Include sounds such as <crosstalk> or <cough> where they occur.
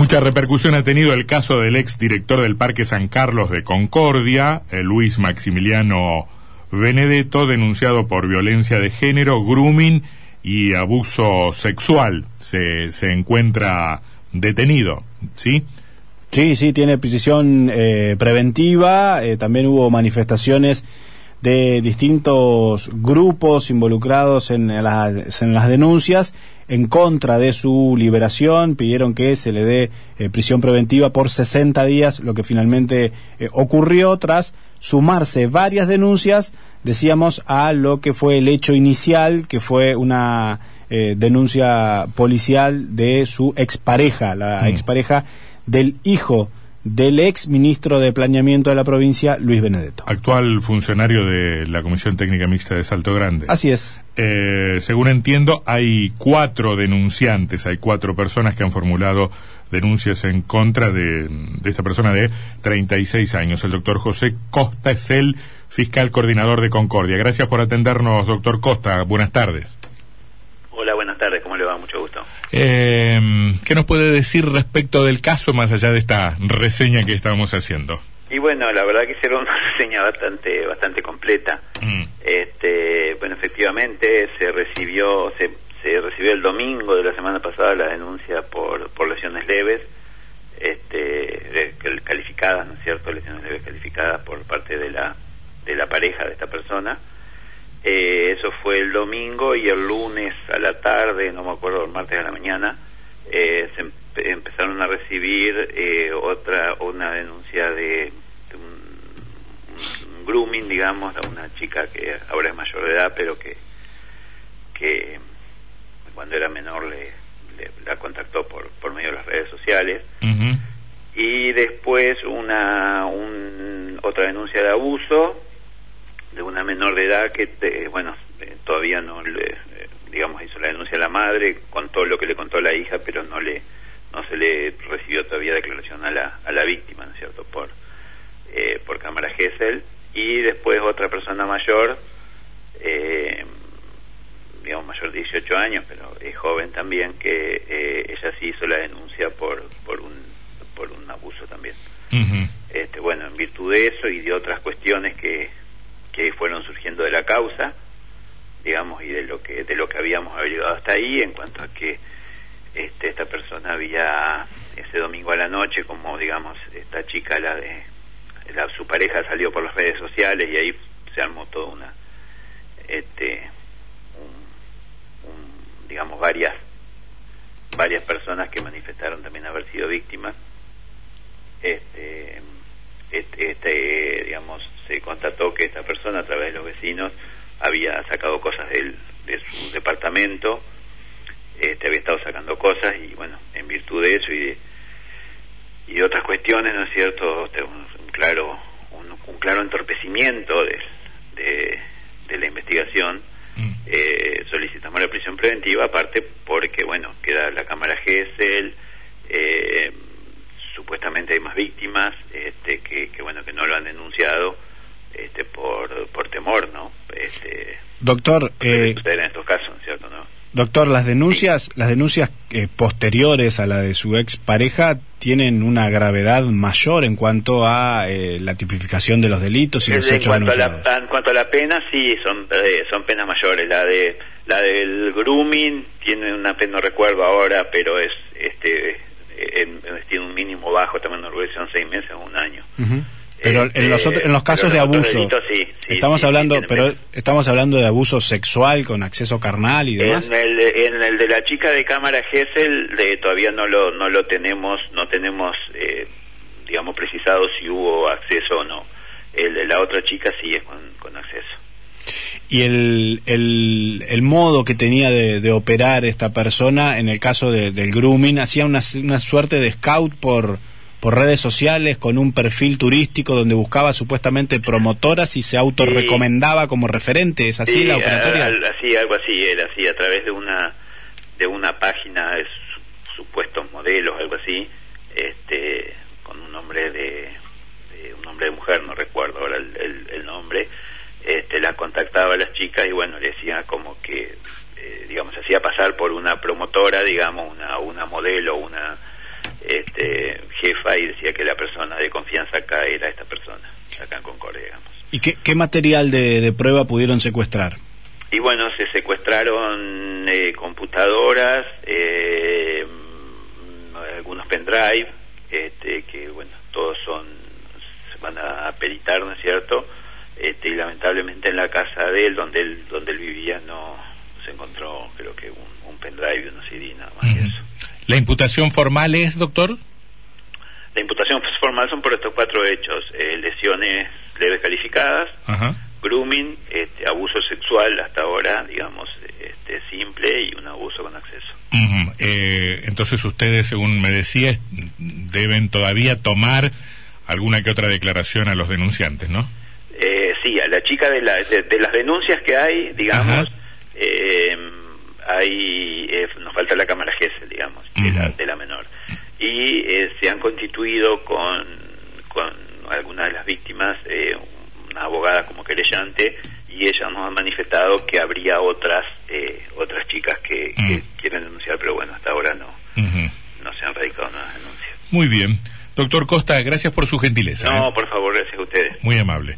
Mucha repercusión ha tenido el caso del ex director del Parque San Carlos de Concordia, eh, Luis Maximiliano Benedetto, denunciado por violencia de género, grooming y abuso sexual. Se, se encuentra detenido, ¿sí? Sí, sí, tiene prisión eh, preventiva. Eh, también hubo manifestaciones de distintos grupos involucrados en las, en las denuncias en contra de su liberación, pidieron que se le dé eh, prisión preventiva por 60 días, lo que finalmente eh, ocurrió tras sumarse varias denuncias, decíamos, a lo que fue el hecho inicial, que fue una eh, denuncia policial de su expareja, la mm. expareja del hijo del ex ministro de Planeamiento de la provincia, Luis Benedetto. Actual funcionario de la Comisión Técnica Mixta de Salto Grande. Así es. Eh, según entiendo, hay cuatro denunciantes, hay cuatro personas que han formulado denuncias en contra de, de esta persona de 36 años. El doctor José Costa es el fiscal coordinador de Concordia. Gracias por atendernos, doctor Costa. Buenas tardes. Tardes. ¿Cómo le va? Mucho gusto. Eh, ¿Qué nos puede decir respecto del caso más allá de esta reseña que estábamos haciendo? Y bueno, la verdad que hicieron <laughs> una reseña bastante bastante completa. Mm. Este, bueno, efectivamente se recibió se, se recibió el domingo de la semana pasada la denuncia por por lesiones leves, este, calificadas, ¿no es cierto? Lesiones leves calificadas por parte de la de la pareja de esta persona. Eh, eso fue el domingo y el lunes a la tarde, no me acuerdo, el martes a la mañana, eh, se empezaron a recibir eh, otra una denuncia de, un, grooming, digamos, a una chica que ahora es mayor de edad, pero que, que cuando era menor le, la contactó por, por medio de las redes sociales. Y después una un, otra denuncia de abuso de una menor de edad que, bueno, eh, todavía no le, eh, digamos, hizo la denuncia a la madre, contó lo que le contó la hija, pero no le no se le recibió todavía declaración a la, a la víctima, ¿no es cierto?, por, eh, por cámara Gesell. Y después otra persona mayor, eh, digamos mayor de 18 años, pero es joven también, que eh, ella sí hizo la denuncia por, por, un, por un abuso también. este, bueno, en virtud de eso y de otras cuestiones que, fueron surgiendo de la causa, digamos, y de lo que de lo que habíamos averiguado hasta ahí en cuanto a que este, esta persona había ese domingo a la noche, como digamos esta chica la de la, su pareja salió por las redes sociales y ahí se armó toda una este un, digamos varias varias personas que manifestaron también haber sido víctimas. Este este, este digamos se constató que esta persona a través de los vecinos había sacado cosas de, de su departamento, este, había estado sacando cosas y bueno, en virtud de eso y de, y otras cuestiones, ¿no es cierto? Este, un, claro un, claro entorpecimiento de, de, la investigación. Mm. Eh, solicitamos la prisión preventiva, aparte porque, bueno, queda la Cámara GESEL, eh, supuestamente hay más víctimas este, que, que, bueno, que no lo han denunciado este, por, por temor, ¿no? Este, doctor, eh, en estos casos, ¿cierto? ¿no? Doctor, las denuncias, las denuncias eh, posteriores a la de su ex pareja tienen una gravedad mayor en cuanto a eh, la tipificación de los delitos y los hechos cuanto a la, En cuanto a la pena, sí, son eh, son penas mayores. La de la del grooming tiene una pena, no recuerdo ahora, pero es este tiene un mínimo bajo, también en son seis meses o un año. Pero en los, este, en los casos de abuso, estamos hablando, pero estamos hablando de abuso sexual con acceso carnal y demás. En el, en el de la chica de cámara Gesell todavía no lo no lo tenemos, no tenemos, eh, digamos precisado si hubo acceso o no. El de la otra chica sí es con, con acceso. Y el, el, el, modo que tenía de, de, operar esta persona, en el caso de, del grooming, hacía una, una suerte de scout por, por redes sociales con un perfil turístico donde buscaba supuestamente promotoras y se autorrecomendaba como referente, ¿es así la operatoria? así, algo así, era así, a través de una de una página de supuestos modelos, algo así, este con un nombre de, un nombre de mujer, no recuerdo ahora el, el, nombre, este la contactaba a las chicas y bueno, le decía como que eh, digamos hacía pasar por una promotora, digamos, una una modelo, una este jefa y decía que la persona de confianza acá era esta persona, acá en Concordia, digamos. ¿Y qué, qué material de, de, prueba pudieron secuestrar? Y bueno, se secuestraron eh, computadoras, eh, algunos pendrive, este, que bueno, todos son, se van a peritar, ¿no es cierto? Este, y lamentablemente en la casa de él, donde él, donde él vivía, no se encontró, creo que un, un pendrive y una CD, nada más que eso. ¿La imputación formal es, doctor? Formal son por estos cuatro hechos: eh, lesiones leves calificadas, Ajá. grooming, este, abuso sexual hasta ahora, digamos, este, simple y un abuso con acceso. Uh eh, entonces ustedes, según me decía, deben todavía tomar alguna que otra declaración a los denunciantes, ¿no? Eh, sí, a la chica de, la, de, de, las denuncias que hay, digamos, eh, hay, eh, nos falta la cámara GESEL, digamos, uh -huh. de, la, de, la, menor. Y eh, se han constituido con, con algunas de las víctimas eh, una abogada como querellante y ella nos ha manifestado que habría otras eh, otras chicas que, que, quieren denunciar, pero bueno, hasta ahora no, uh -huh. no se han radicado nuevas denuncias. Muy bien. Doctor Costa, gracias por su gentileza. No, por favor, gracias a ustedes. Muy amable.